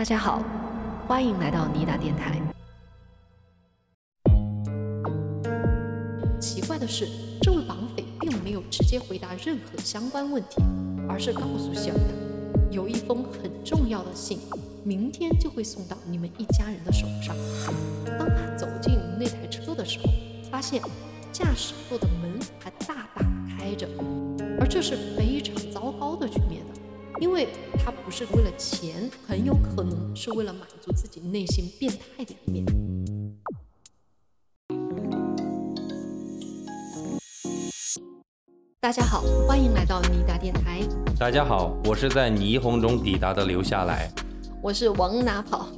大家好，欢迎来到尼达电台。奇怪的是，这位绑匪并没有直接回答任何相关问题，而是告诉希尔达，有一封很重要的信，明天就会送到你们一家人的手上。当他走进那台车的时候，发现驾驶座的门还大大开着，而这是非常糟糕的局面，因为他不是为了钱，很有可能是为了满足自己内心变态的一面。大家好，欢迎来到尼达电台，大家好，我是在霓虹中抵达的留下来。我是往哪跑。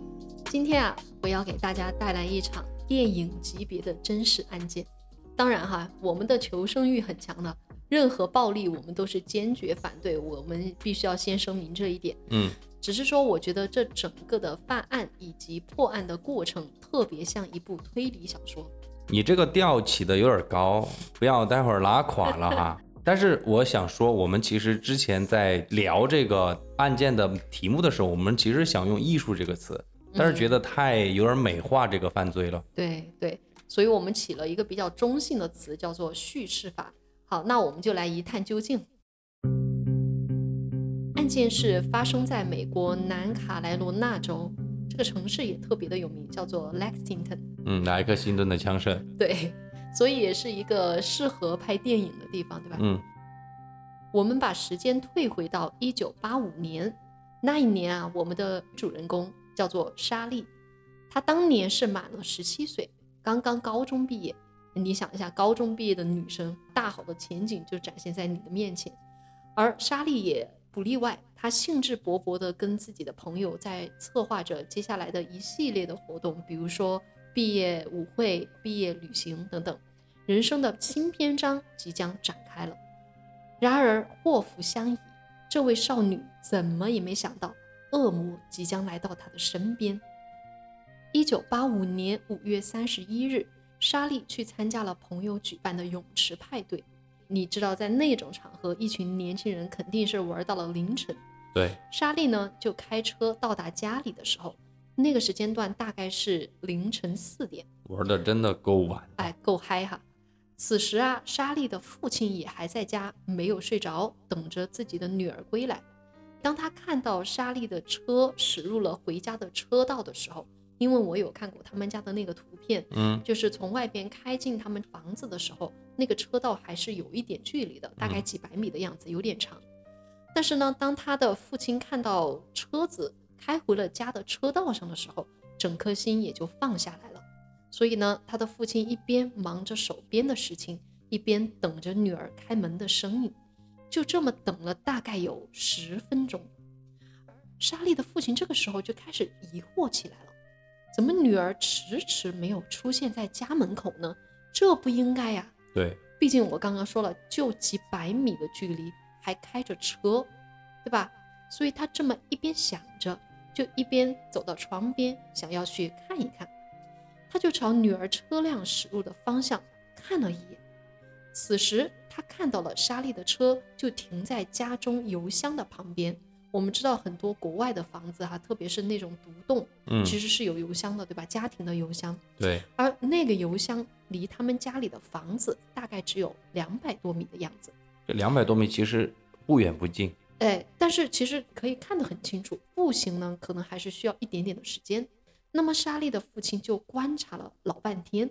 今天啊，我要给大家带来一场电影级别的真实案件。当然哈，我们的求生欲很强的，任何暴力我们都是坚决反对，我们必须要先声明这一点。嗯，只是说，我觉得这整个的犯案以及破案的过程，特别像一部推理小说。你这个调起的有点高，不要待会儿拉垮了哈。但是我想说，我们其实之前在聊这个案件的题目的时候，我们其实想用“艺术”这个词，但是觉得太有点美化这个犯罪了。对对，所以我们起了一个比较中性的词，叫做叙事法。好，那我们就来一探究竟。案件是发生在美国南卡莱罗来纳州，这个城市也特别的有名，叫做 Lexington。嗯，莱克辛顿的枪声。对。所以也是一个适合拍电影的地方，对吧？嗯。我们把时间退回到一九八五年，那一年啊，我们的主人公叫做莎莉，她当年是满了十七岁，刚刚高中毕业。你想一下，高中毕业的女生，大好的前景就展现在你的面前，而莎莉也不例外，她兴致勃勃地跟自己的朋友在策划着接下来的一系列的活动，比如说。毕业舞会、毕业旅行等等，人生的新篇章即将展开了。然而祸福相依，这位少女怎么也没想到，恶魔即将来到她的身边。一九八五年五月三十一日，莎莉去参加了朋友举办的泳池派对。你知道，在那种场合，一群年轻人肯定是玩到了凌晨。对，莎莉呢，就开车到达家里的时候。那个时间段大概是凌晨四点，玩的真的够晚，哎，够嗨哈。此时啊，莎莉的父亲也还在家，没有睡着，等着自己的女儿归来。当他看到莎莉的车驶入了回家的车道的时候，因为我有看过他们家的那个图片，嗯，就是从外边开进他们房子的时候，那个车道还是有一点距离的，大概几百米的样子，有点长。但是呢，当他的父亲看到车子，开回了家的车道上的时候，整颗心也就放下来了。所以呢，他的父亲一边忙着手边的事情，一边等着女儿开门的声音。就这么等了大概有十分钟，莎莉的父亲这个时候就开始疑惑起来了：怎么女儿迟迟没有出现在家门口呢？这不应该呀。对，毕竟我刚刚说了，就几百米的距离，还开着车，对吧？所以他这么一边想着。就一边走到窗边，想要去看一看，他就朝女儿车辆驶入的方向看了一眼。此时，他看到了莎莉的车就停在家中油箱的旁边。我们知道很多国外的房子哈，特别是那种独栋，嗯，其实是有邮箱的，对吧？家庭的邮箱。对。而那个邮箱离他们家里的房子大概只有两百多米的样子。这两百多米其实不远不近。哎，但是其实可以看得很清楚，步行呢可能还是需要一点点的时间。那么莎莉的父亲就观察了老半天，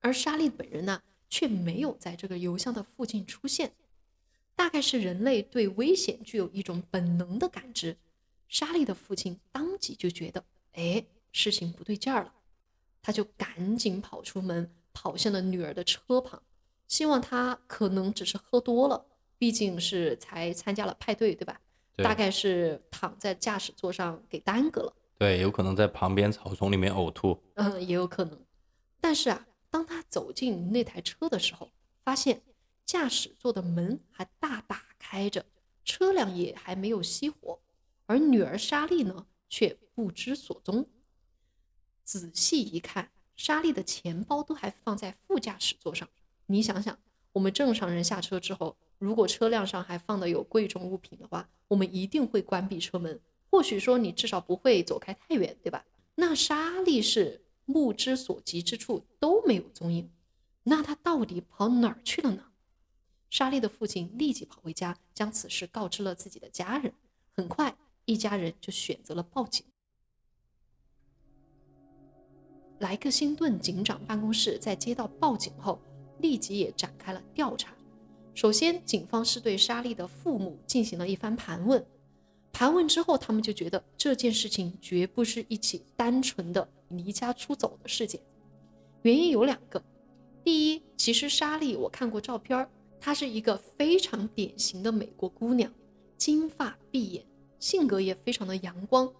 而莎莉本人呢却没有在这个邮箱的附近出现。大概是人类对危险具有一种本能的感知，莎莉的父亲当即就觉得，哎，事情不对劲儿了，他就赶紧跑出门，跑向了女儿的车旁，希望她可能只是喝多了。毕竟是才参加了派对，对吧？大概是躺在驾驶座上给耽搁了。对，有可能在旁边草丛里面呕吐。嗯，也有可能。但是啊，当他走进那台车的时候，发现驾驶座的门还大打开着，车辆也还没有熄火，而女儿莎莉呢，却不知所踪。仔细一看，莎莉的钱包都还放在副驾驶座上。你想想，我们正常人下车之后。如果车辆上还放的有贵重物品的话，我们一定会关闭车门，或许说你至少不会走开太远，对吧？那莎莉是目之所及之处都没有踪影，那他到底跑哪儿去了呢？莎莉的父亲立即跑回家，将此事告知了自己的家人。很快，一家人就选择了报警。莱克星顿警长办公室在接到报警后，立即也展开了调查。首先，警方是对莎莉的父母进行了一番盘问。盘问之后，他们就觉得这件事情绝不是一起单纯的离家出走的事件。原因有两个：第一，其实莎莉我看过照片，她是一个非常典型的美国姑娘，金发碧眼，性格也非常的阳光，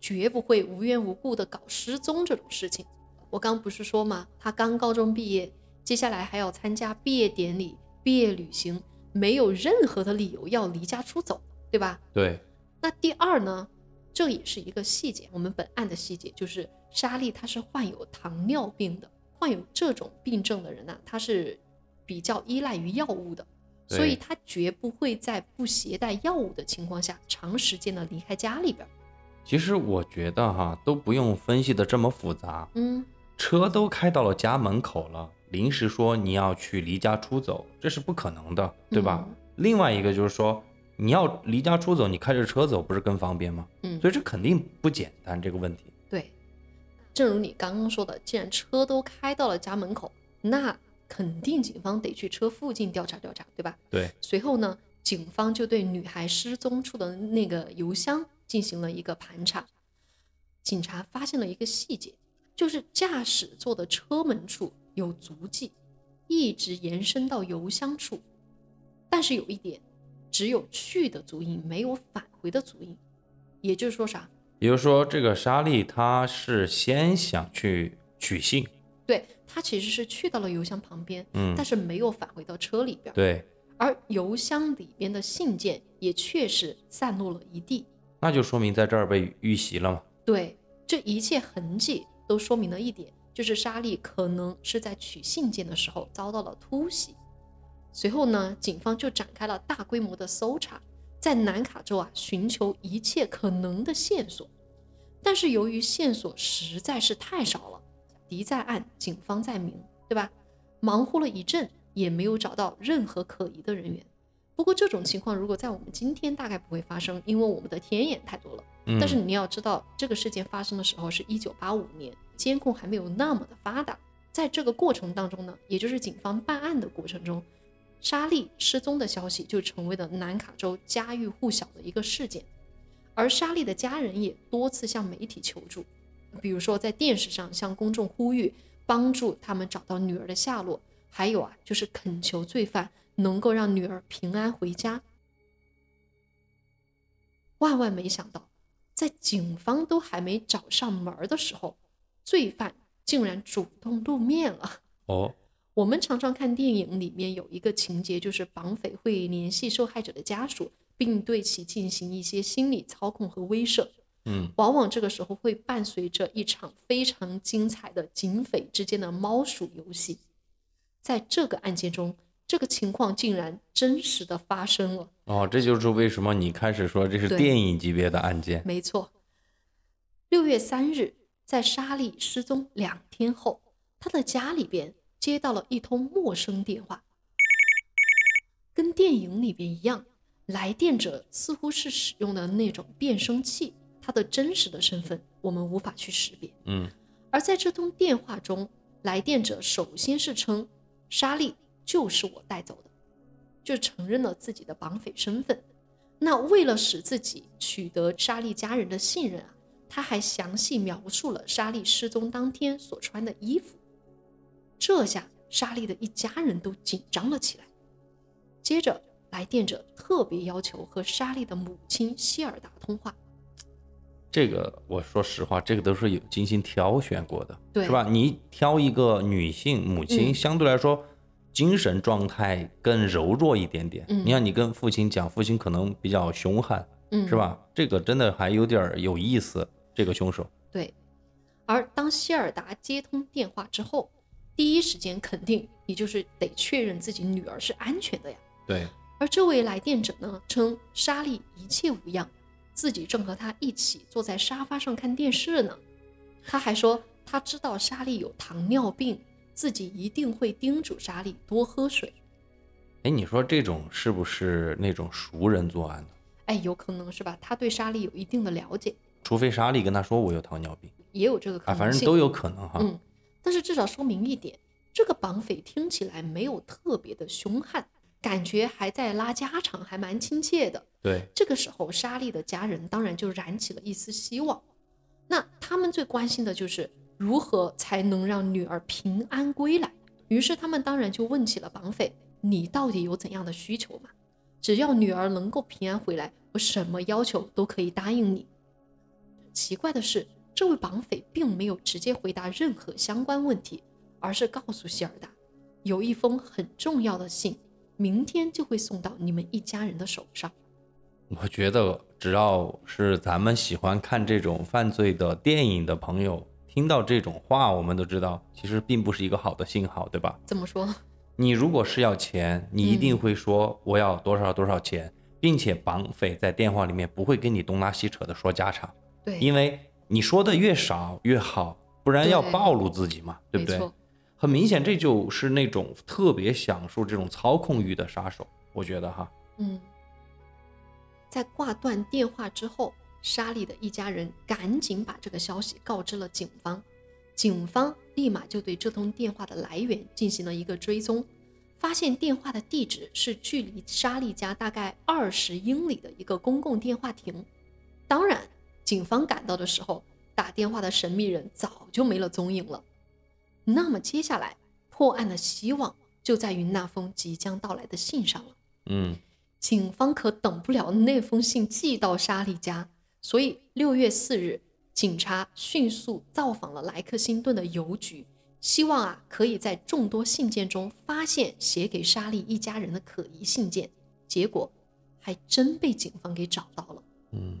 绝不会无缘无故的搞失踪这种事情。我刚不是说吗？她刚高中毕业，接下来还要参加毕业典礼、毕业旅行，没有任何的理由要离家出走，对吧？对。那第二呢，这也是一个细节。我们本案的细节就是莎莉她是患有糖尿病的，患有这种病症的人呢，她是比较依赖于药物的，所以他绝不会在不携带药物的情况下长时间的离开家里边。其实我觉得哈，都不用分析的这么复杂。嗯，车都开到了家门口了，临时说你要去离家出走，这是不可能的，对吧？另外一个就是说。你要离家出走，你开着车走不是更方便吗？嗯，所以这肯定不简单这个问题。对，正如你刚刚说的，既然车都开到了家门口，那肯定警方得去车附近调查调查，对吧？对。随后呢，警方就对女孩失踪处的那个邮箱进行了一个盘查。警察发现了一个细节，就是驾驶座的车门处有足迹，一直延伸到邮箱处。但是有一点。只有去的足印，没有返回的足印，也就是说啥？也就是说，这个莎莉她是先想去取信，对他其实是去到了邮箱旁边，嗯，但是没有返回到车里边，对。而邮箱里边的信件也确实散落了一地，那就说明在这儿被遇袭了嘛？对，这一切痕迹都说明了一点，就是莎莉可能是在取信件的时候遭到了突袭。随后呢，警方就展开了大规模的搜查，在南卡州啊寻求一切可能的线索，但是由于线索实在是太少了，敌在暗，警方在明，对吧？忙活了一阵也没有找到任何可疑的人员。不过这种情况如果在我们今天大概不会发生，因为我们的天眼太多了。但是你要知道，这个事件发生的时候是一九八五年，监控还没有那么的发达，在这个过程当中呢，也就是警方办案的过程中。莎莉失踪的消息就成为了南卡州家喻户晓的一个事件，而莎莉的家人也多次向媒体求助，比如说在电视上向公众呼吁帮助他们找到女儿的下落，还有啊，就是恳求罪犯能够让女儿平安回家。万万没想到，在警方都还没找上门的时候，罪犯竟然主动露面了。哦。我们常常看电影里面有一个情节，就是绑匪会联系受害者的家属，并对其进行一些心理操控和威慑。嗯，往往这个时候会伴随着一场非常精彩的警匪之间的猫鼠游戏。在这个案件中，这个情况竟然真实的发生了。哦，这就是为什么你开始说这是电影级别的案件。没错。六月三日，在莎莉失踪两天后，她的家里边。接到了一通陌生电话，跟电影里边一样，来电者似乎是使用的那种变声器，他的真实的身份我们无法去识别。嗯，而在这通电话中，来电者首先是称莎莉就是我带走的，就承认了自己的绑匪身份。那为了使自己取得莎莉家人的信任啊，他还详细描述了莎莉失踪当天所穿的衣服。这下莎莉的一家人都紧张了起来。接着，来电者特别要求和莎莉的母亲希尔达通话。这个我说实话，这个都是有精心挑选过的，对，是吧？你挑一个女性母亲，相对来说精神状态更柔弱一点点。嗯你看，你跟父亲讲，父亲可能比较凶悍，嗯，是吧？这个真的还有点有意思。这个凶手，对。而当希尔达接通电话之后。第一时间肯定，你就是得确认自己女儿是安全的呀。对。而这位来电者呢，称莎莉一切无恙，自己正和他一起坐在沙发上看电视呢。他还说他知道莎莉有糖尿病，自己一定会叮嘱莎莉多喝水。哎，你说这种是不是那种熟人作案呢？哎，有可能是吧？他对莎莉有一定的了解，除非莎莉跟他说我有糖尿病也有这个可啊，能性。反正都有可能哈。嗯，但是至少说明一点，这个绑匪听起来没有特别的凶悍，感觉还在拉家常，还蛮亲切的。对，这个时候，莎莉的家人当然就燃起了一丝希望。那他们最关心的就是如何才能让女儿平安归来。于是他们当然就问起了绑匪：“你到底有怎样的需求嘛？只要女儿能够平安回来，我什么要求都可以答应你。”奇怪的是，这位绑匪并没有直接回答任何相关问题，而是告诉希尔达，有一封很重要的信，明天就会送到你们一家人的手上。我觉得只要是咱们喜欢看这种犯罪的电影的朋友，听到这种话，我们都知道，其实并不是一个好的信号，对吧？怎么说？你如果是要钱，你一定会说我要多少多少钱，并且绑匪在电话里面不会跟你东拉西扯的说家常，对，因为你说的越少越好，不然要暴露自己嘛，对不对很明显，这就是那种特别享受这种操控欲的杀手，我觉得哈。嗯。在挂断电话之后，莎莉的一家人赶紧把这个消息告知了警方，警方立马就对这通电话的来源进行了一个追踪，发现电话的地址是距离莎莉家大概二十英里的一个公共电话亭。当然，警方赶到的时候，打电话的神秘人早就没了踪影了。那么接下来破案的希望就在于那封即将到来的信上了。嗯，警方可等不了那封信寄到莎莉家，所以六月四日，警察迅速造访了莱克辛顿的邮局，希望啊可以在众多信件中发现写给莎莉一家人的可疑信件。结果还真被警方给找到了。嗯，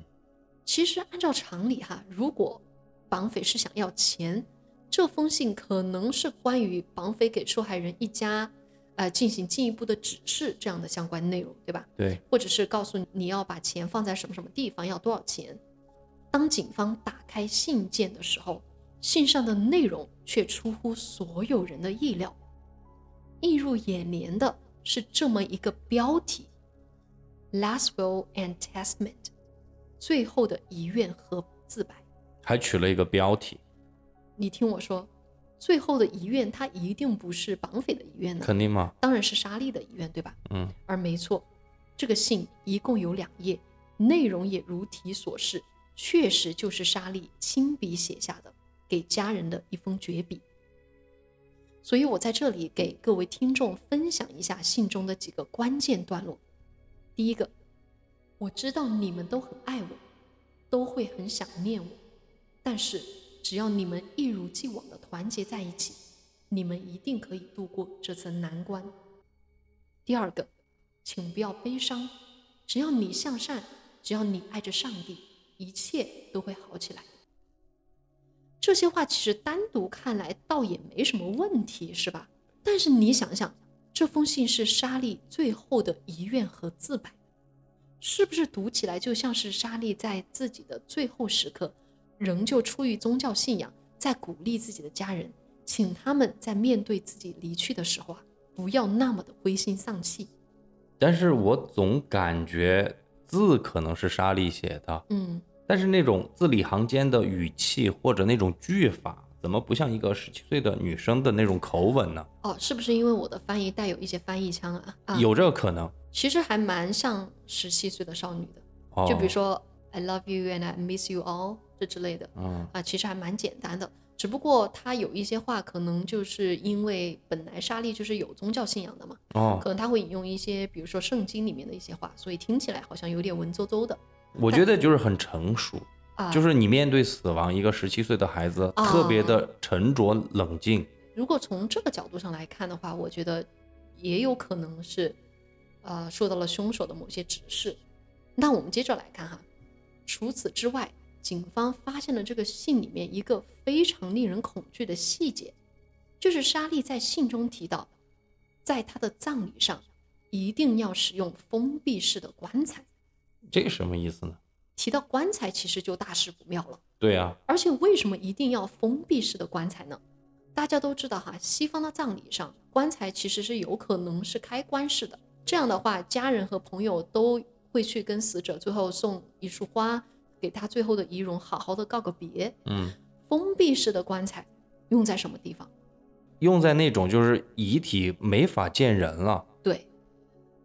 其实按照常理哈，如果绑匪是想要钱，这封信可能是关于绑匪给受害人一家，呃，进行进一步的指示这样的相关内容，对吧？对，或者是告诉你你要把钱放在什么什么地方，要多少钱。当警方打开信件的时候，信上的内容却出乎所有人的意料。映入眼帘的是这么一个标题：“Last Will and Testament”，最后的遗愿和自白。还取了一个标题，你听我说，最后的遗愿，他一定不是绑匪的遗愿呢，肯定吗？当然是莎莉的遗愿，对吧？嗯，而没错，这个信一共有两页，内容也如题所示，确实就是莎莉亲笔写下的，给家人的一封绝笔。所以我在这里给各位听众分享一下信中的几个关键段落。第一个，我知道你们都很爱我，都会很想念我，但是只要你们一如既往的团结在一起，你们一定可以度过这次难关。第二个，请不要悲伤，只要你向善，只要你爱着上帝，一切都会好起来。这些话其实单独看来倒也没什么问题，是吧？但是你想想，这封信是莎莉最后的遗愿和自白，是不是读起来就像是莎莉在自己的最后时刻，仍旧出于宗教信仰，在鼓励自己的家人，请他们在面对自己离去的时候啊，不要那么的灰心丧气。但是我总感觉字可能是莎莉写的，嗯，但是那种字里行间的语气或者那种句法，怎么不像一个十七岁的女生的那种口吻呢？哦，是不是因为我的翻译带有一些翻译腔啊？啊，有这个可能。其实还蛮像十七岁的少女的，哦，就比如，说 I love you and I miss you all 这之类的嗯，啊，其实还蛮简单的。只不过他有一些话，可能就是因为本来莎莉就是有宗教信仰的嘛，哦，可能他会引用一些，比如说圣经里面的一些话，所以听起来好像有点文绉绉的我觉得就是很成熟，啊。就是你面对死亡，一个十七岁的孩子啊特别的沉着冷静。如果从这个角度上来看的话，我觉得也有可能是，呃，受到了凶手的某些指示。那我们接着来看哈，除此之外，警方发现了这个信里面一个非常令人恐惧的细节，就是莎莉在信中提到，在她的葬礼上一定要使用封闭式的棺材。这个什么意思呢？提到棺材，其实就大事不妙了。对啊、而且为什么一定要封闭式的棺材呢？大家都知道哈，西方的葬礼上，棺材其实是有可能是开棺式的。这样的话，家人和朋友都会去跟死者最后送一束花，给他最后的仪容好好的告个别。嗯，封闭式的棺材用在什么地方？用在那种就是遗体没法见人了。对，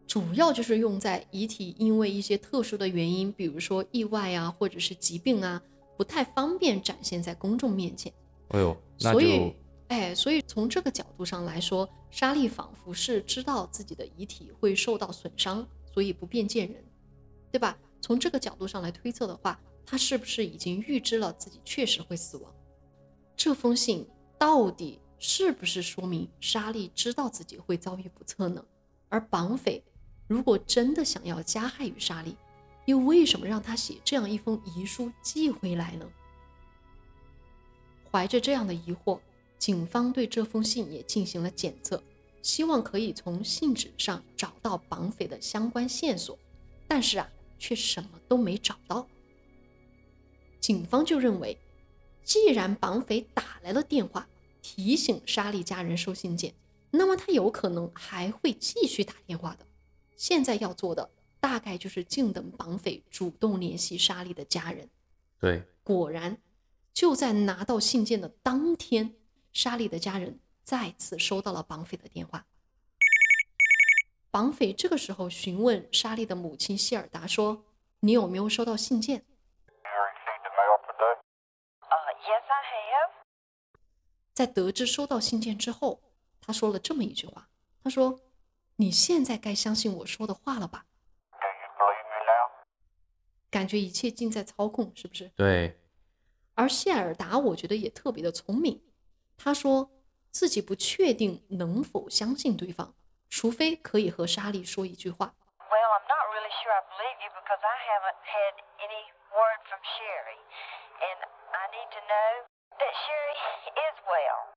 主要就是用在遗体因为一些特殊的原因，比如说意外啊，或者是疾病啊，不太方便展现在公众面前。哎呦，所以，哎，所以从这个角度上来说，莎莉仿佛是知道自己的遗体会受到损伤，所以不便见人，对吧？从这个角度上来推测的话，他是不是已经预知了自己确实会死亡？这封信到底是不是说明莎莉知道自己会遭遇不测呢？而绑匪如果真的想要加害于莎莉，又为什么让她写这样一封遗书寄回来呢？怀着这样的疑惑，警方对这封信也进行了检测，希望可以从信纸上找到绑匪的相关线索，但是啊，却什么都没找到。警方就认为，既然绑匪打来了电话，提醒莎莉家人收信件，那么他有可能还会继续打电话的。现在要做的大概就是静等绑匪主动联系莎莉的家人。对，果然，就在拿到信件的当天，莎莉的家人再次收到了绑匪的电话。绑匪这个时候询问莎莉的母亲希尔达说：“你有没有收到信件? Uh, yes, I have.？” 在得知收到信件之后，他说了这么一句话：“他说，你现在该相信我说的话了吧？Do you believe me now? 感觉一切尽在操控，是不是？”对，而谢尔达，我觉得也特别的聪明。他说自己不确定能否相信对方，除非可以和莎莉说一句话。Well, I'm not really sure I believe you because I haven't had any word from Sherry. And I need to know that Sherry is well.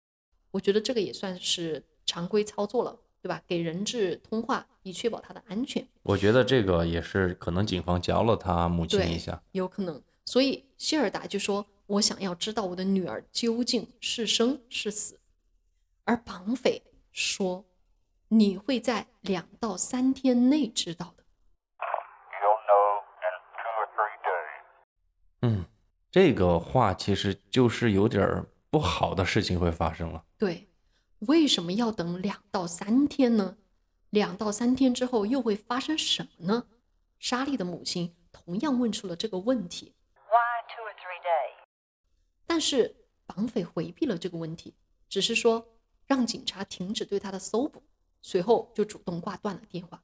我觉得这个也算是常规操作了，对吧？给人质通话，以确保他的安全。我觉得这个也是可能警方教了他母亲一下。有可能。所以希尔达就说：“我想要知道我的女儿究竟是生是死。”而绑匪说：“你会在两到三天内知道的。” You'll know in two or three days. 嗯，这个话其实就是有点儿不好的事情会发生了。对，为什么要等两到三天呢？两到三天之后又会发生什么呢？莎莉的母亲同样问出了这个问题，Why two or three days? 但是绑匪回避了这个问题，只是说让警察停止对他的搜捕，随后就主动挂断了电话。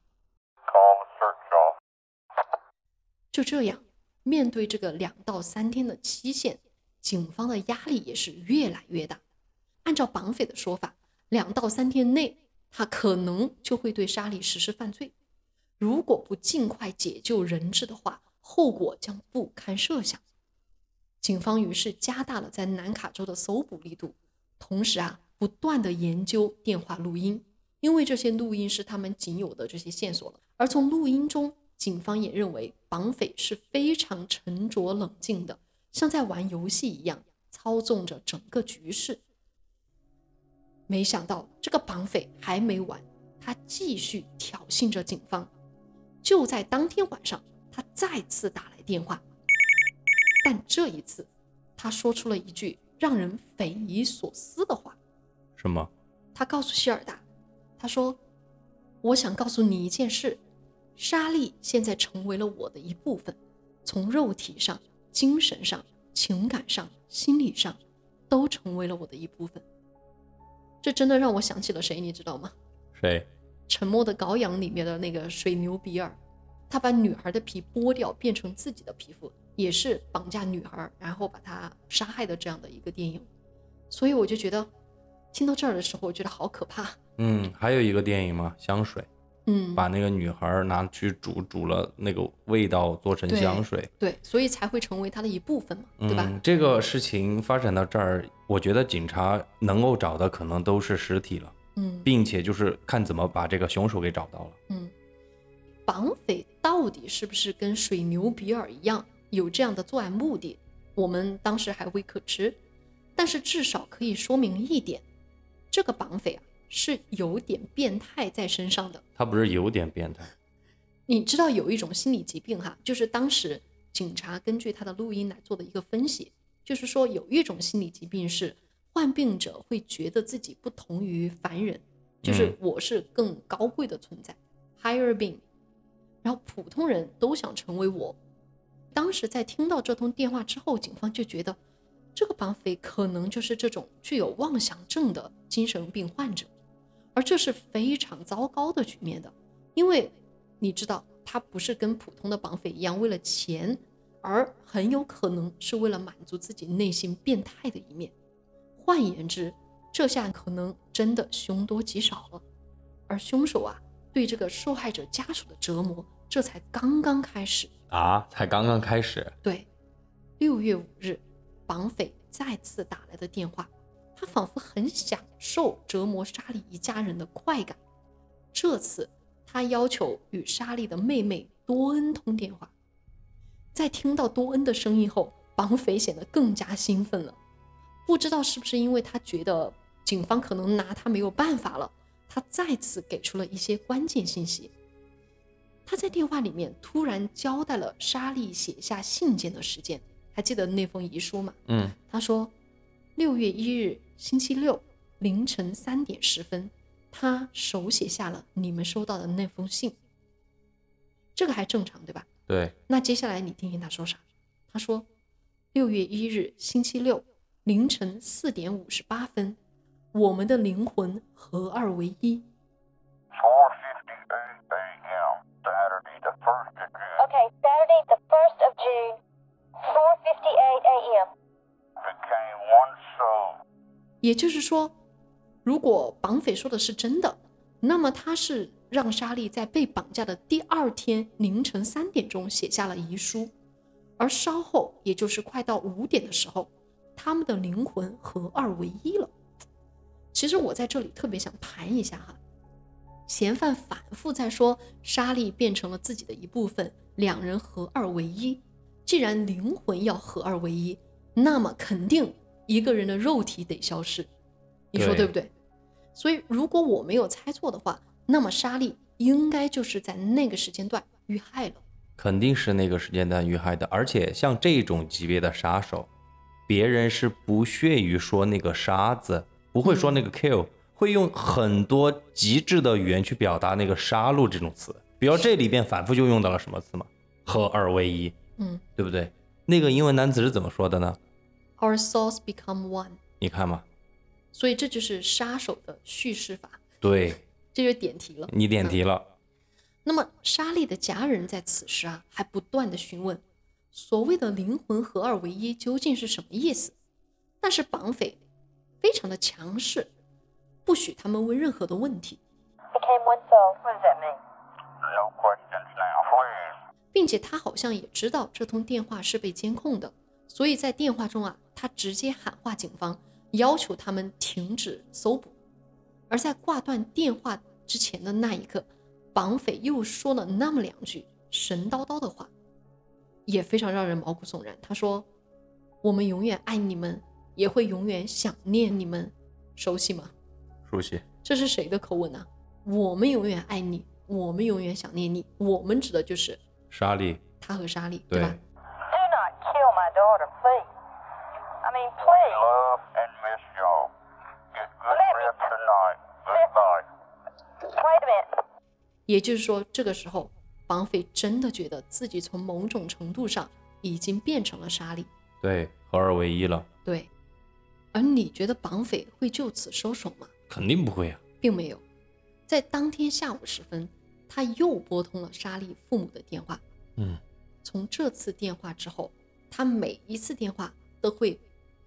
就这样，面对这个两到三天的期限，警方的压力也是越来越大。按照绑匪的说法，两到三天内，他可能就会对莎莉实施犯罪。如果不尽快解救人质的话，后果将不堪设想。警方于是加大了在南卡州的搜捕力度，同时啊，不断的研究电话录音，因为这些录音是他们仅有的这些线索了。而从录音中，警方也认为绑匪是非常沉着冷静的，像在玩游戏一样操纵着整个局势。没想到这个绑匪还没完，他继续挑衅着警方。就在当天晚上，他再次打来电话，但这一次，他说出了一句让人匪夷所思的话。什么？他告诉希尔达，他说：“我想告诉你一件事，莎莉现在成为了我的一部分，从肉体上、精神上、情感上、心理上，都成为了我的一部分。”这真的让我想起了谁，你知道吗？谁？《沉默的羔羊》里面的那个水牛比尔，他把女孩的皮剥掉，变成自己的皮肤，也是绑架女孩，然后把她杀害的这样的一个电影。所以我就觉得，听到这儿的时候，我觉得好可怕。嗯，还有一个电影嘛，香水，嗯，把那个女孩儿拿去煮，煮了那个味道做成香水。对，所以才会成为他的一部分嘛，对吧？嗯，这个事情发展到这儿，我觉得警察能够找的可能都是尸体了，嗯并且就是看怎么把这个凶手给找到了。嗯，绑匪到底是不是跟水牛比尔一样，有这样的作案目的，我们当时还未可知。但是至少可以说明一点，这个绑匪啊是有点变态在身上的。他不是有点变态，你知道有一种心理疾病哈，就是当时警察根据他的录音来做的一个分析，就是说有一种心理疾病是患病者会觉得自己不同于凡人，就是嗯我是更高贵的存在、higher being，然后普通人都想成为我。当时在听到这通电话之后，警方就觉得这个绑匪可能就是这种具有妄想症的精神病患者，而这是非常糟糕的局面的，因为你知道他不是跟普通的绑匪一样为了钱，而很有可能是为了满足自己内心变态的一面。换言之，这下可能真的凶多吉少了，而凶手啊对这个受害者家属的折磨，这才刚刚开始。啊，才刚刚开始，对，六月五日，绑匪再次打来的电话，他仿佛很享受折磨莎莉一家人的快感。这次，他要求与莎莉的妹妹多恩通电话。在听到多恩的声音后，绑匪显得更加兴奋了。不知道是不是因为他觉得警方可能拿他没有办法了，他再次给出了一些关键信息。他在电话里面突然交代了莎莉写下信件的时间，还记得那封遗书吗？嗯，他说，六月一日星期六凌晨三点十分，他手写下了你们收到的那封信。这个还正常对吧？对，那接下来你听听他说啥？他说，六月一日星期六凌晨四点五十八分，我们的灵魂合二为一。4:58 a.m. Saturday, the first of June. Okay, Saturday, the 1st of June, 4:58 a.m. Became one soul. 也就是说，如果绑匪说的是真的，那么他是让莎莉在被绑架的第二天凌晨三点钟写下了遗书，而稍后，也就是快到五点的时候，他们的灵魂合二为一了。其实我在这里特别想盘一下哈，嫌犯反复在说莎莉变成了自己的一部分，两人合二为一。既然灵魂要合二为一，那么肯定一个人的肉体得消失，你说对对不对？所以如果我没有猜错的话，那么莎莉应该就是在那个时间段遇害了。肯定是那个时间段遇害的。而且像这种级别的杀手，别人是不屑于说那个杀字，不会说那个 kill，、会用很多极致的语言去表达那个杀戮这种词。比如这里边反复就用到了什么词嘛？合二为一，嗯对不对？那个英文单词是怎么说的呢？，Our souls become one。你看嘛，所以这就是杀手的叙事法，对这就点题了。你点题了，那么莎莉的家人在此时啊，还不断的询问，所谓的灵魂合二为一究竟是什么意思？但是绑匪非常的强势，不许他们问任何的问题.并且他好像也知道这通电话是被监控的，所以在电话中啊，他直接喊话警方，要求他们停止搜捕。而在挂断电话之前的那一刻，绑匪又说了那么两句神叨叨的话，也非常让人毛骨悚然。他说：“我们永远爱你们，也会永远想念你们。”熟悉吗？熟悉。这是谁的口吻啊？我们永远爱你，我们永远想念你。我们指的就是莎莉，他和莎莉，对吧？Do not kill my daughter, please. I mean, please. Love and miss y'all. Get good rest tonight. Goodbye. Wait a minute. 也就是说，这个时候，绑匪真的觉得自己从某种程度上已经变成了莎莉。对，合二为一了，对，而你觉得绑匪会就此收手吗？肯定不会啊。并没有。在当天下午时分，他又拨通了莎莉父母的电话。嗯，从这次电话之后，他每一次电话都会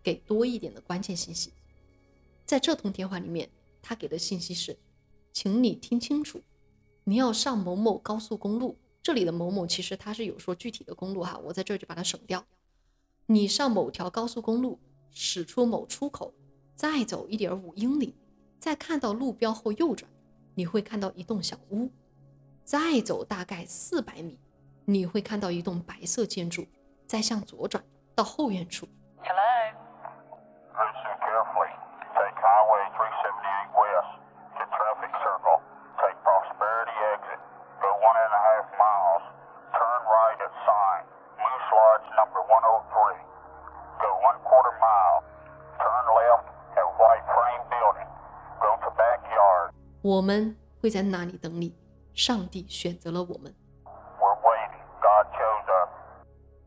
给多一点的关键信息。在这通电话里面，他给的信息是：“请你听清楚，你要上某某高速公路。”这里的某某其实他是有说具体的公路哈，我在这儿就把它省掉。你上某条高速公路，驶出某出口，再走一点五英里，在看到路标后右转，你会看到一栋小屋。再走大概四百米，你会看到一栋白色建筑，再向左转到后院处。起来我们会在那里等你。上帝选择了我们。We're waiting. God chose us.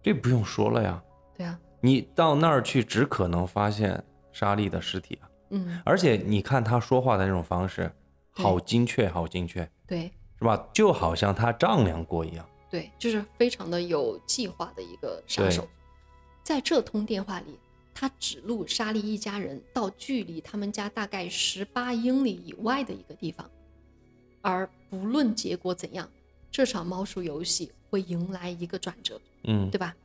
这不用说了呀，对啊，你到那儿去只可能发现莎莉的尸体啊，嗯，而且你看他说话的那种方式，好精确，好精确，对是吧？就好像他丈量过一样。对，就是非常的有计划的一个杀手。在这通电话里，他指路莎莉一家人到距离他们家大概十八英里以外的一个地方，而不论结果怎样，这场猫鼠游戏会迎来一个转折，嗯对吧？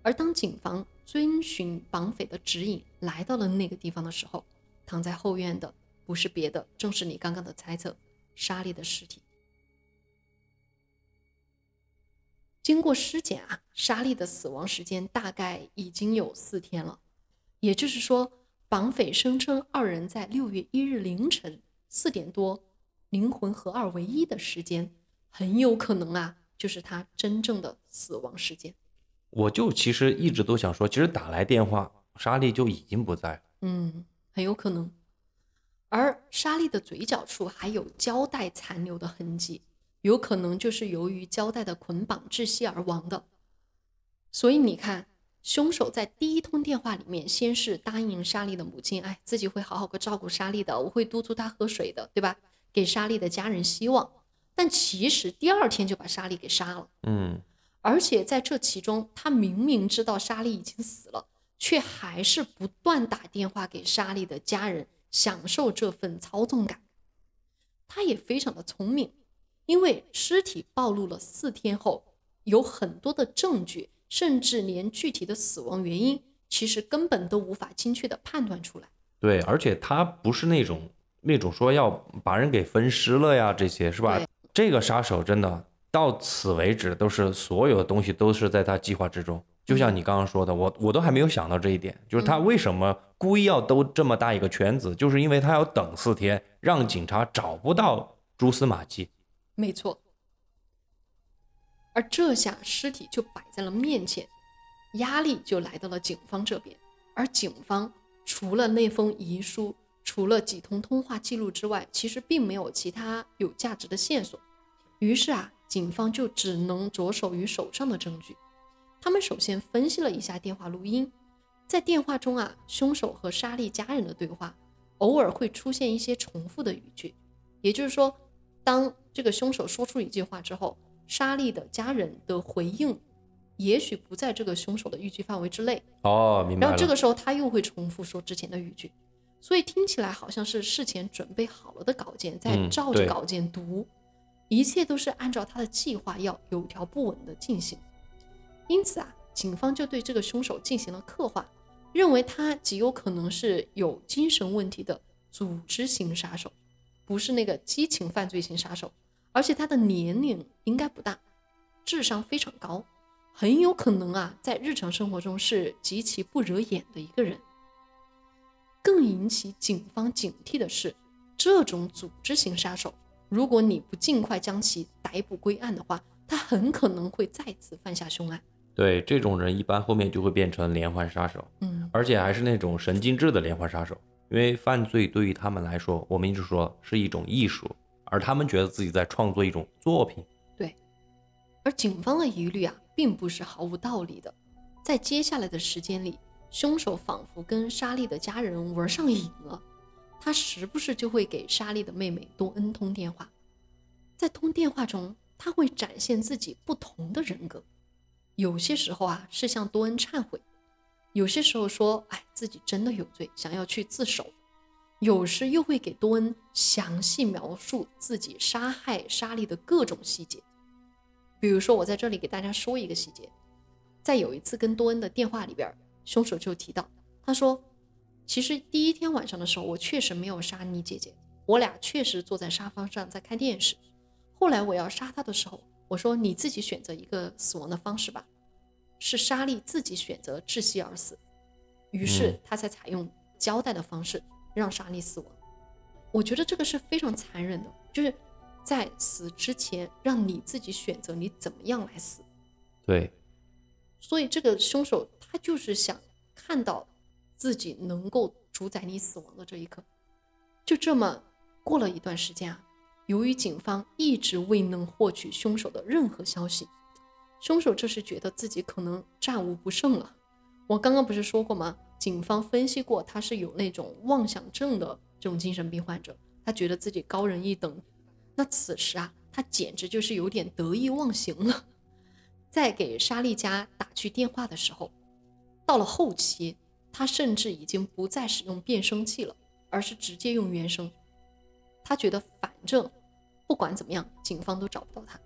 而当警方遵循绑匪的指引来到了那个地方的时候，躺在后院的不是别的，正是你刚刚的猜测，莎莉的尸体。经过尸检啊，莎莉的死亡时间大概已经有四天了，也就是说，绑匪声称二人在六月一日凌晨四点多灵魂合二为一的时间，很有可能啊，就是他真正的死亡时间。我就其实一直都想说，其实打来电话，莎莉就已经不在了。嗯，很有可能。而莎莉的嘴角处还有胶带残留的痕迹，有可能就是由于胶带的捆绑窒息而亡的。所以你看，凶手在第一通电话里面，先是答应莎莉的母亲，哎，自己会好好的照顾莎莉的，我会督促她喝水的，对吧？给莎莉的家人希望。但其实第二天就把莎莉给杀了。嗯，而且在这其中，他明明知道莎莉已经死了，却还是不断打电话给莎莉的家人，享受这份操纵感。他也非常的聪明，因为尸体暴露了四天后，有很多的证据，甚至连具体的死亡原因，其实根本都无法精确的判断出来。对，而且他不是那种那种说要把人给分尸了呀，这些是吧？这个杀手真的到此为止都是所有的东西都是在他计划之中。就像你刚刚说的，我我都还没有想到这一点，就是他为什么故意要兜这么大一个圈子，就是因为他要等四天，让警察找不到蛛丝马迹。没错。而这下尸体就摆在了面前，压力就来到了警方这边。而警方除了那封遗书，除了几通通话记录之外，其实并没有其他有价值的线索。于是啊，警方就只能着手于手上的证据。他们首先分析了一下电话录音，在电话中啊，凶手和莎莉家人的对话偶尔会出现一些重复的语句，也就是说，当这个凶手说出一句话之后，莎莉的家人的回应也许不在这个凶手的预计范围之内，哦，明白了。然后这个时候他又会重复说之前的语句，所以听起来好像是事前准备好了的稿件，在照着稿件读，一切都是按照他的计划要有条不紊的进行。因此啊，警方就对这个凶手进行了刻画，认为他极有可能是有精神问题的组织型杀手，不是那个激情犯罪型杀手，而且他的年龄应该不大，智商非常高，很有可能啊，在日常生活中是极其不惹眼的一个人。更引起警方警惕的是，这种组织型杀手，如果你不尽快将其逮捕归案的话，他很可能会再次犯下凶案。对这种人，一般后面就会变成连环杀手，嗯，而且还是那种神经质的连环杀手。因为犯罪对于他们来说，我们一直说是一种艺术，而他们觉得自己在创作一种作品。对。而警方的疑虑啊，并不是毫无道理的。在接下来的时间里，凶手仿佛跟莎莉的家人玩上瘾了，他时不时就会给莎莉的妹妹多恩通电话，在通电话中，他会展现自己不同的人格。有些时候啊，是向多恩忏悔；有些时候说，哎，自己真的有罪，想要去自首；有时又会给多恩详细描述自己杀害莎莉的各种细节。比如说，我在这里给大家说一个细节，在有一次跟多恩的电话里边，凶手就提到，他说，其实第一天晚上的时候，我确实没有杀你姐姐，我俩确实坐在沙发上在看电视。后来我要杀她的时候，我说你自己选择一个死亡的方式吧。是莎莉自己选择窒息而死，于是嗯他才采用交代的方式让莎莉死亡。我觉得这个是非常残忍的，就是在死之前让你自己选择你怎么样来死。对，所以这个凶手他就是想看到自己能够主宰你死亡的这一刻。就这么过了一段时间啊，由于警方一直未能获取凶手的任何消息，凶手这时觉得自己可能战无不胜了。我刚刚不是说过吗？警方分析过他是有那种妄想症的这种精神病患者，他觉得自己高人一等。那此时啊，他简直就是有点得意忘形了。在给莎莉家打去电话的时候，到了后期，他甚至已经不再使用变声器了，而是直接用原声。他觉得反正不管怎么样，警方都找不到他。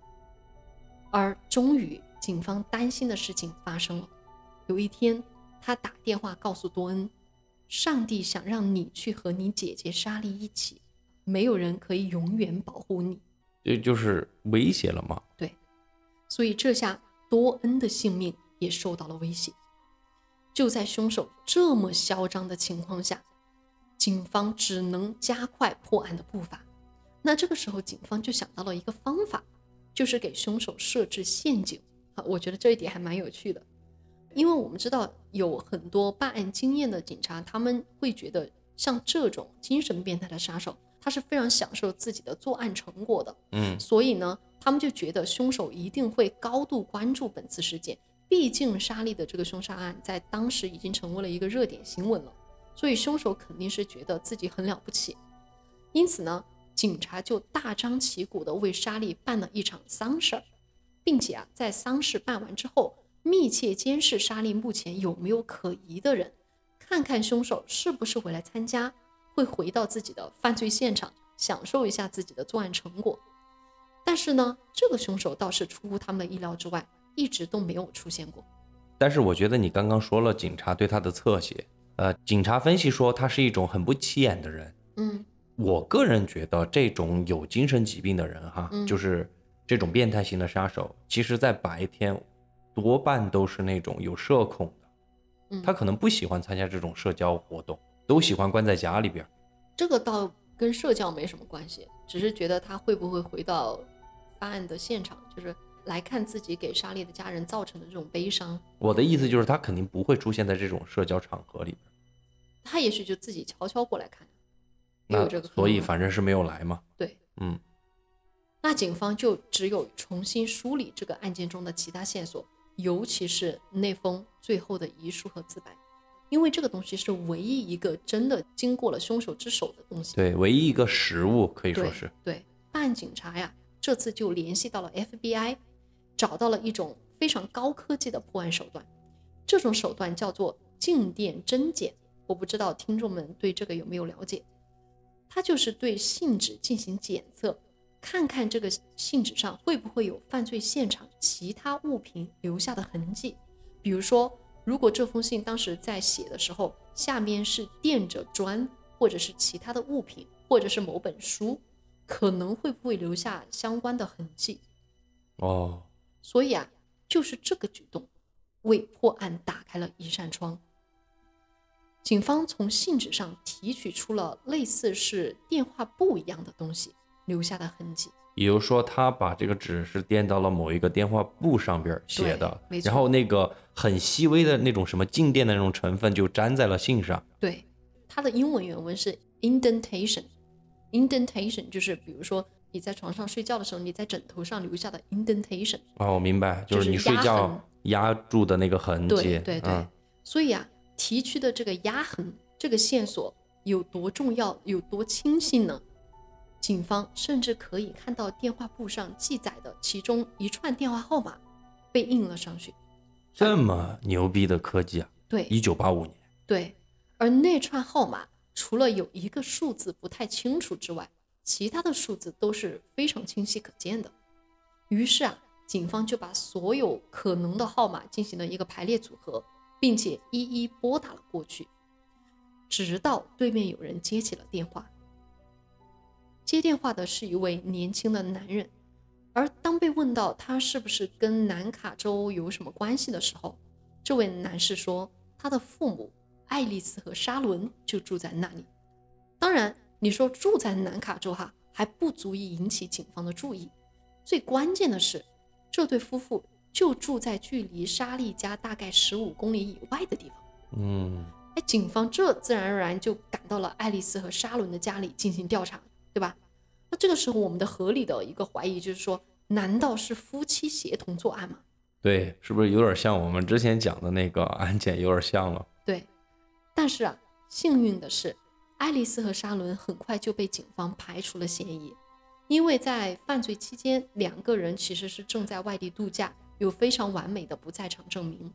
而终于，警方担心的事情发生了。有一天，他打电话告诉多恩，上帝想让你去和你姐姐莎莉一起，没有人可以永远保护你。这就是威胁了吗。对，所以这下多恩的性命也受到了威胁。就在凶手这么嚣张的情况下，警方只能加快破案的步伐。那这个时候，警方就想到了一个方法，就是给凶手设置陷阱。啊，我觉得这一点还蛮有趣的，因为我们知道有很多办案经验的警察，他们会觉得像这种精神变态的杀手，他是非常享受自己的作案成果的。嗯，所以呢，他们就觉得凶手一定会高度关注本次事件。毕竟莎莉的这个凶杀案在当时已经成为了一个热点新闻了，所以凶手肯定是觉得自己很了不起。因此呢，警察就大张旗鼓地为莎莉办了一场丧事儿，并且啊，在丧事办完之后，密切监视莎莉目前有没有可疑的人，看看凶手是不是回来参加，会回到自己的犯罪现场，享受一下自己的作案成果。但是呢，这个凶手倒是出乎他们的意料之外，一直都没有出现过。但是我觉得你刚刚说了警察对他的侧写，呃，警察分析说他是一种很不起眼的人。嗯我个人觉得这种有精神疾病的人哈，嗯就是这种变态型的杀手，其实在白天多半都是那种有社恐的，嗯，他可能不喜欢参加这种社交活动，都喜欢关在家里边。这个倒跟社交没什么关系，只是觉得他会不会回到犯案的现场，就是来看自己给莎莉的家人造成的这种悲伤，我的意思就是他肯定不会出现在这种社交场合里边，他也许就自己悄悄过来看，也有那这个。所以反正是没有来嘛。对，嗯，那警方就只有重新梳理这个案件中的其他线索，尤其是那封最后的遗书和自白，因为这个东西是唯一一个真的经过了凶手之手的东西。对，唯一一个实物可以说是，对，办案警察呀，这次就联系到了 FBI，找到了一种非常高科技的破案手段，这种手段叫做静电针检。我不知道听众们对这个有没有了解？它就是对信纸进行检测，看看这个信纸上会不会有犯罪现场其他物品留下的痕迹。比如说，如果这封信当时在写的时候，下面是垫着砖，或者是其他的物品，或者是某本书，可能会不会留下相关的痕迹？哦，所以啊，就是这个举动，为破案打开了一扇窗。警方从信纸上提取出了类似是电话簿一样的东西留下的痕迹。也就是说，他把这个纸是垫到了某一个电话簿上边写的然后那个很细微的那种什么静电的那种成分就粘在了信上。对，它的英文原文是 indentation。indentation 就是比如说你在床上睡觉的时候，你在枕头上留下的 indentation。哦，我明白，就就是是你睡觉压住的那个痕迹。对对对，嗯所以啊，提取的这个压痕这个线索有多重要，有多清晰呢？警方甚至可以看到电话簿上记载的其中一串电话号码被印了上去。这么牛逼的科技啊！对一九八五年，对，而那串号码除了有一个数字不太清楚之外，其他的数字都是非常清晰可见的。于是啊，警方就把所有可能的号码进行了一个排列组合，并且一一拨打了过去，直到对面有人接起了电话。接电话的是一位年轻的男人，而当被问到他是不是跟南卡州有什么关系的时候，这位男士说，他的父母爱丽丝和沙伦就住在那里。当然，你说住在南卡州哈，还不足以引起警方的注意。最关键的是，这对夫妇就住在距离莎莉家大概十五公里以外的地方。嗯，哎，警方这自然而然就赶到了爱丽丝和沙伦的家里进行调查，对吧？那这个时候，我们的合理的一个怀疑就是说，难道是夫妻协同作案吗？对，是不是有点像我们之前讲的那个 案件，有点像了？对，但是啊，幸运的是，爱丽丝和沙伦很快就被警方排除了嫌疑，因为在犯罪期间，两个人其实是正在外地度假，有非常完美的不在场证明。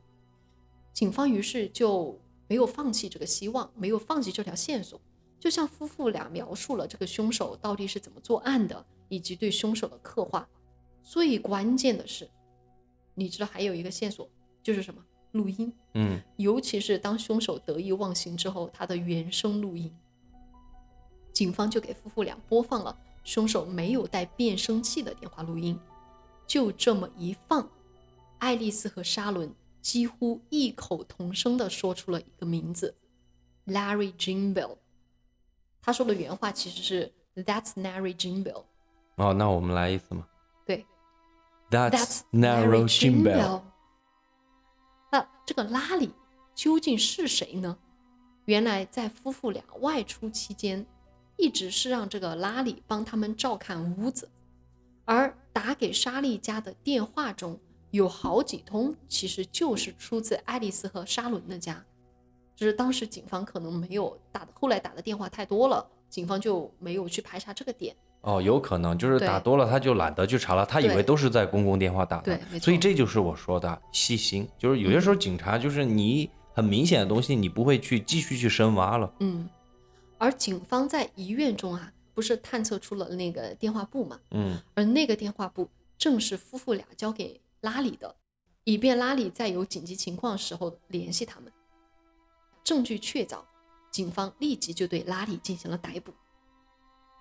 警方于是就没有放弃这个希望，没有放弃这条线索，就像夫妇俩描述了这个凶手到底是怎么作案的，以及对凶手的刻画。最关键的是，你知道还有一个线索就是什么？录音。嗯，尤其是当凶手得意忘形之后，他的原声录音，警方就给夫妇俩播放了凶手没有带变声器的电话录音。就这么一放，爱丽丝和沙伦几乎异口同声地说出了一个名字：Larry Jimbell。他说的原话其实是 "That's Narry Jimbell"。哦，那我们来一次嘛。对 That's narrow Jimbell。那这个拉里究竟是谁呢？原来在夫妇俩外出期间，一直是让这个拉里帮他们照看屋子，而打给莎莉家的电话中有好几通，其实就是出自爱丽丝和沙伦的家。只是当时警方可能没有打，后来打的电话太多了，警方就没有去排查这个点。哦，有可能就是打多了，他就懒得去查了，他以为都是在公共电话打的对所以这就是我说的细心，就是有些时候警察就是你很明显的东西，你不会去继续去深挖了。嗯，而警方在医院中啊，不是探测出了那个电话簿嘛？嗯，而那个电话簿正是夫妇俩交给拉里的，以便拉里在有紧急情况时候联系他们。证据确凿，警方立即就对拉里进行了逮捕。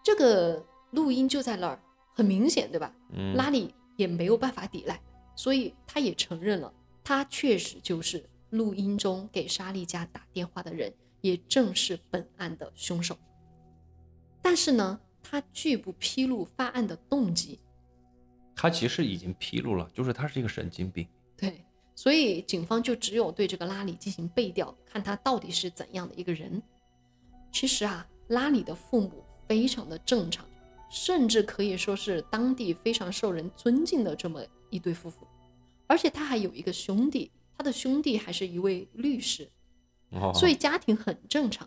这个录音就在那儿，很明显，对吧？嗯拉里也没有办法抵赖，所以他也承认了，他确实就是录音中给莎莉家打电话的人，也正是本案的凶手。但是呢，他拒不披露犯案的动机，他其实已经披露了，就是他是一个神经病。对，所以警方就只有对这个拉里进行背调，看他到底是怎样的一个人。其实啊，拉里的父母非常的正常，甚至可以说是当地非常受人尊敬的这么一对夫妇，而且他还有一个兄弟，他的兄弟还是一位律师，哦，所以家庭很正常。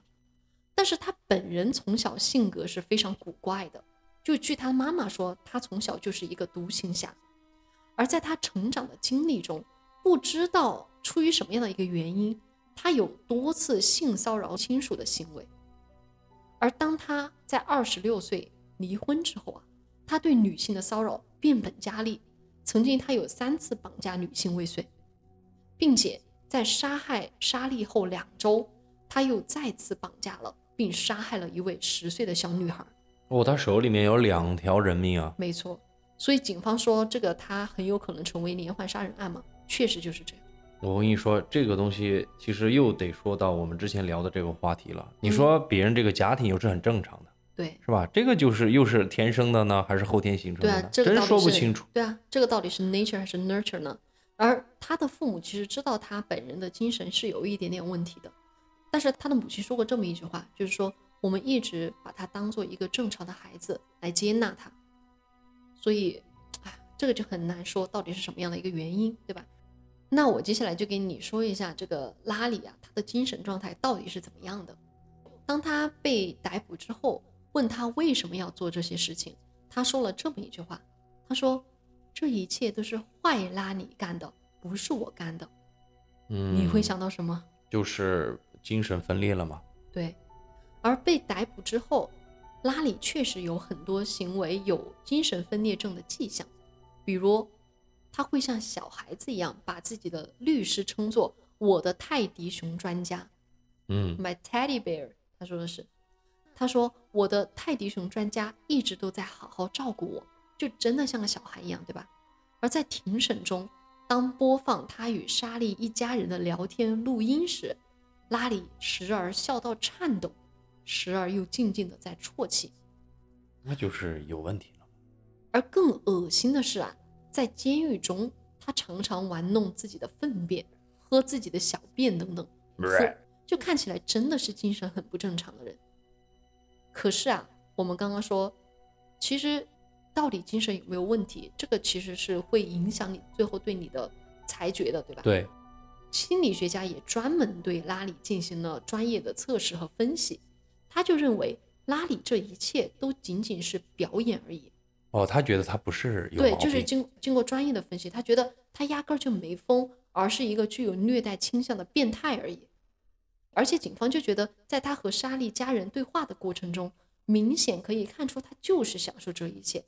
但是他本人从小性格是非常古怪的，就据他妈妈说，他从小就是一个独行侠，而在他成长的经历中，不知道出于什么样的一个原因，他有多次性骚扰亲属的行为。而当他在二十六岁离婚之后啊，他对女性的骚扰变本加厉，曾经他有三次绑架女性未遂，并且在杀害莎莉后两周，他又再次绑架了并杀害了一位十岁的小女孩。哦，他手里面有两条人命啊。没错，所以警方说这个他很有可能成为连环杀人案嘛，确实就是这样。我跟你说，这个东西其实又得说到我们之前聊的这个话题了。你说别人这个家庭又是很正常的，对，是吧？这个就是又是天生的呢，还是后天形成的呢？，真啊这个到底是说不清楚。对啊，这个到底是 nature 还是 nurture 呢？而他的父母其实知道他本人的精神是有一点点问题的，但是他的母亲说过这么一句话，就是说我们一直把他当做一个正常的孩子来接纳他，所以，哎，这个就很难说到底是什么样的一个原因，对吧？那我接下来就给你说一下这个拉里啊，他的精神状态到底是怎么样的。当他被逮捕之后，问他为什么要做这些事情，他说了这么一句话，他说：“这一切都是坏拉里干的，不是我干的。”嗯，你会想到什么？就是精神分裂了吗？对，而被逮捕之后，拉里确实有很多行为有精神分裂症的迹象，比如他会像小孩子一样把自己的律师称作“我的泰迪熊专家嗯 ”，my teddy bear。他说的是，他说我的泰迪熊专家一直都在好好照顾我，就真的像个小孩一样，对吧？而在庭审中，当播放他与莎莉一家人的聊天录音时，拉里时而笑到颤抖，时而又静静的在啜泣。那就是有问题了。而更恶心的是啊，在监狱中，他常常玩弄自己的粪便、喝自己的小便等等，喝就看起来真的是精神很不正常的人。可是啊，我们刚刚说，其实到底精神有没有问题，这个其实是会影响你最后对你的裁决的，对吧？。对，心理学家也专门对拉里进行了专业的测试和分析，他就认为拉里这一切都仅仅是表演而已。哦，他觉得他不是有对，就是经经过专业的分析，他觉得他压根儿就没疯，而是一个具有虐待倾向的变态而已。而且警方就觉得，在他和莎莉家人对话的过程中，明显可以看出他就是享受这一切。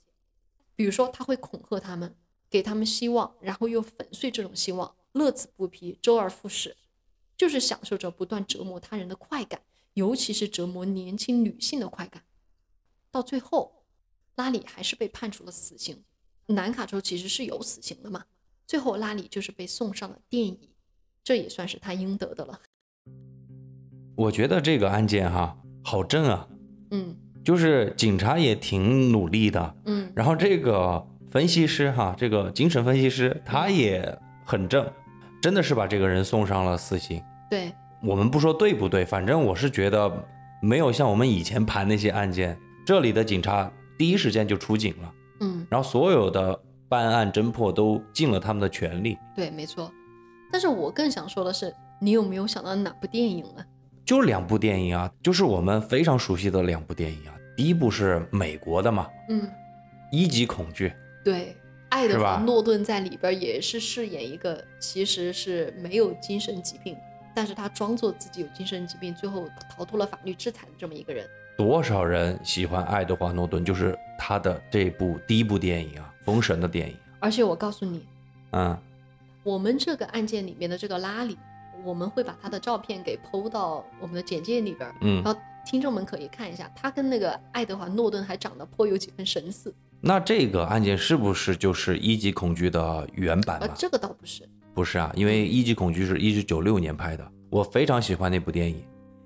比如说，他会恐吓他们，给他们希望，然后又粉碎这种希望，乐此不疲，周而复始，就是享受着不断折磨他人的快感，尤其是折磨年轻女性的快感。到最后，拉里还是被判处了死刑。南卡州其实是有死刑的嘛，最后拉里就是被送上了电椅，这也算是他应得的了。我觉得这个案件哈好正啊，嗯就是警察也挺努力的，嗯，然后这个分析师哈，这个精神分析师他也很正，真的是把这个人送上了死刑。对，我们不说对不对，反正我是觉得没有像我们以前盘那些案件，这里的警察第一时间就出警了，嗯然后所有的办案侦破都尽了他们的全力，对，没错。但是我更想说的是，你有没有想到哪部电影呢？就两部电影啊，就是我们非常熟悉的两部电影啊。第一部是美国的嘛，嗯，《一级恐惧》，对，爱德华诺顿在里边也是饰演一个其实是没有精神疾病，但是他装作自己有精神疾病，最后逃脱了法律制裁的这么一个人。多少人喜欢爱德华诺顿，就是他的这部第一部电影啊，封神的电影。而且我告诉你，嗯，我们这个案件里面的这个拉里，我们会把他的照片给剖到我们的简介里边儿，嗯。然后听众们可以看一下，他跟那个爱德华诺顿还长得颇有几分神似，那这个案件是不是就是《一级恐惧》的原版这个倒不是，不是啊，因为《一级恐惧》是一九九六年拍的，我非常喜欢那部电影。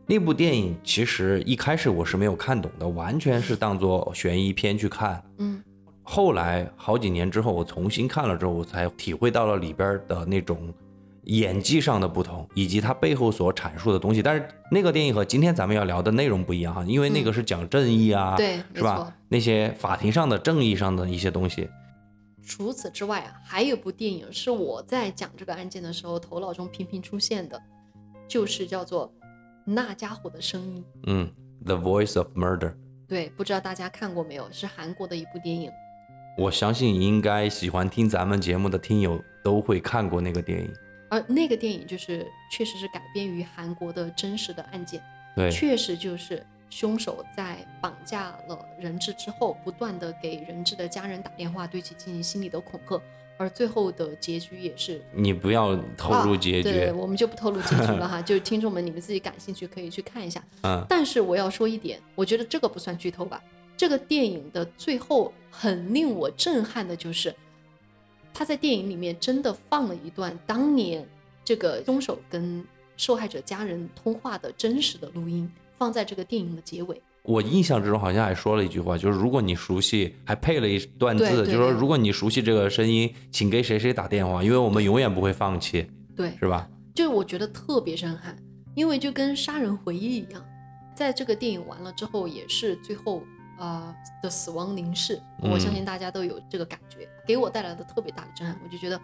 那部电影其实一开始我是没有看懂的，完全是当做悬疑片去看。嗯后来好几年之后，我重新看了之后，我才体会到了里边的那种演技上的不同，以及它背后所阐述的东西。但是那个电影和今天咱们要聊的内容不一样哈，因为那个是讲正义啊，对是吧？那些法庭上的正义上的一些东西。除此之外啊，还有部电影是我在讲这个案件的时候头脑中频频出现的，就是叫做《那家伙的声音》。嗯，《The Voice of Murder》，对，不知道大家看过没有？是韩国的一部电影。我相信应该喜欢听咱们节目的听友都会看过那个电影。而那个电影就是确实是改编于韩国的真实的案件，对，确实就是凶手在绑架了人质之后，不断的给人质的家人打电话，对其进行心理的恐吓，而最后的结局也是你不要透露结局。啊对，我们就不透露结局了哈，就是听众们你们自己感兴趣可以去看一下。嗯但是我要说一点，我觉得这个不算剧透吧。这个电影的最后很令我震撼的就是，他在电影里面真的放了一段当年这个凶手跟受害者家人通话的真实的录音，放在这个电影的结尾。我印象之中好像还说了一句话，就是如果你熟悉，还配了一段字，就是说如果你熟悉这个声音，请给谁谁打电话，因为我们永远不会放弃，对，是吧？就是我觉得特别震撼，因为就跟《杀人回忆》一样，在这个电影完了之后，也是最后呃的死亡凝视，我相信大家都有这个感觉，给我带来的特别大的震撼。我就觉得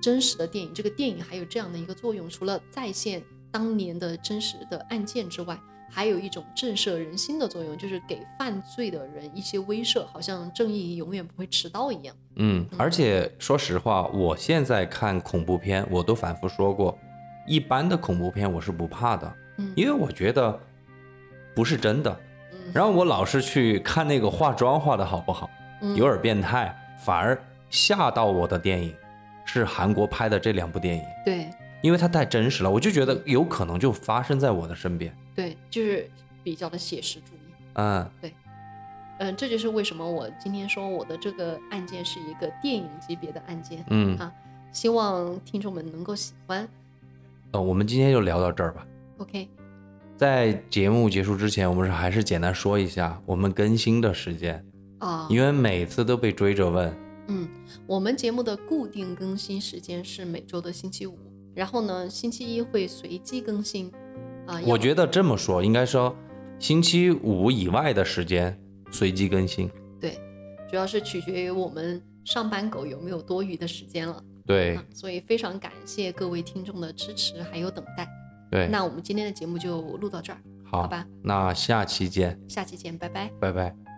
真实的电影，这个电影还有这样的一个作用，除了再现当年的真实的案件之外，还有一种震慑人心的作用，就是给犯罪的人一些威慑，好像正义永远不会迟到一样。嗯，而且说实话，我现在看恐怖片，我都反复说过，一般的恐怖片我是不怕的，嗯因为我觉得不是真的。嗯然后我老是去看那个化妆化的好不好，嗯有点变态，反而吓到我的电影是韩国拍的这两部电影。对因为它太真实了，我就觉得有可能就发生在我的身边。对，就是比较的写实主义。嗯，嗯，这就是为什么我今天说我的这个案件是一个电影级别的案件。嗯啊，希望听众们能够喜欢。呃，我们今天就聊到这儿吧。OK，在节目结束之前，我们是还是简单说一下我们更新的时间，啊、因为每次都被追着问。嗯，我们节目的固定更新时间是每周的星期五，然后呢，星期一会随机更新。我觉得这么说应该说，星期五以外的时间随机更新。对，主要是取决于我们上班狗有没有多余的时间了。对啊，所以非常感谢各位听众的支持还有等待。对，那我们今天的节目就录到这儿，好好吧，那下期见，下期见，拜拜。拜拜。